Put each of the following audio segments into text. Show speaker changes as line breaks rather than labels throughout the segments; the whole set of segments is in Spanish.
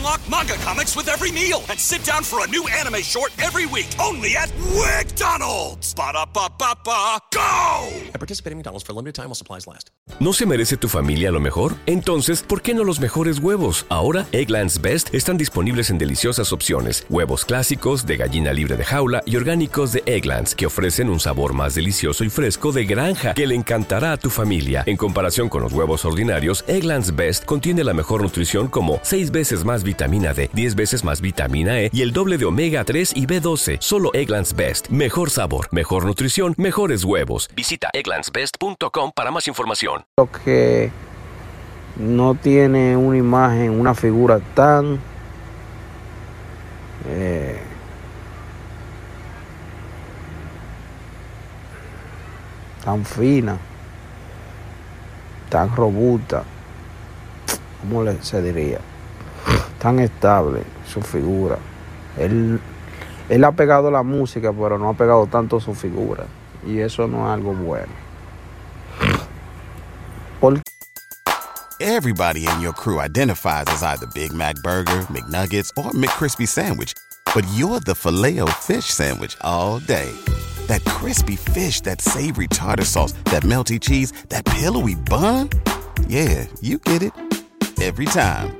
Unlock manga comics with every meal and sit down for a new anime short every week only at go!
I participate in McDonald's for a limited time while supplies last.
¿No se merece tu familia lo mejor? Entonces, ¿por qué no los mejores huevos? Ahora, Egglands Best están disponibles en deliciosas opciones. Huevos clásicos, de gallina libre de jaula y orgánicos de Egglands, que ofrecen un sabor más delicioso y fresco de granja que le encantará a tu familia. En comparación con los huevos ordinarios, Egglands Best contiene la mejor nutrición como 6 veces más vitamina D, 10 veces más vitamina E y el doble de omega 3 y B12. Solo Egglands Best. Mejor sabor, mejor nutrición, mejores huevos. Visita egglandsbest.com para más información.
Lo que no tiene una imagen, una figura tan eh, tan fina, tan robusta, ¿cómo se diría? Tan estable su figura. Él, él ha pegado la música, pero no ha pegado tanto su figura. Y eso no es algo bueno. Por
Everybody in your crew identifies as either Big Mac Burger, McNuggets, or McCrispy Sandwich. But you're the filet fish Sandwich all day. That crispy fish, that savory tartar sauce, that melty cheese, that pillowy bun. Yeah, you get it. Every time.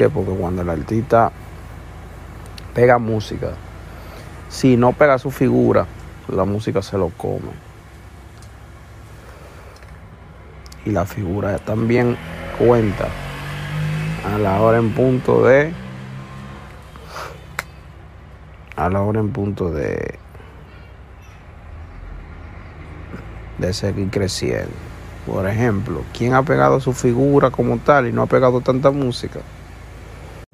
Que porque cuando el artista pega música, si no pega su figura, la música se lo come. Y la figura también cuenta a la hora en punto de a la hora en punto de de seguir creciendo. Por ejemplo, ¿quién ha pegado su figura como tal y no ha pegado tanta música?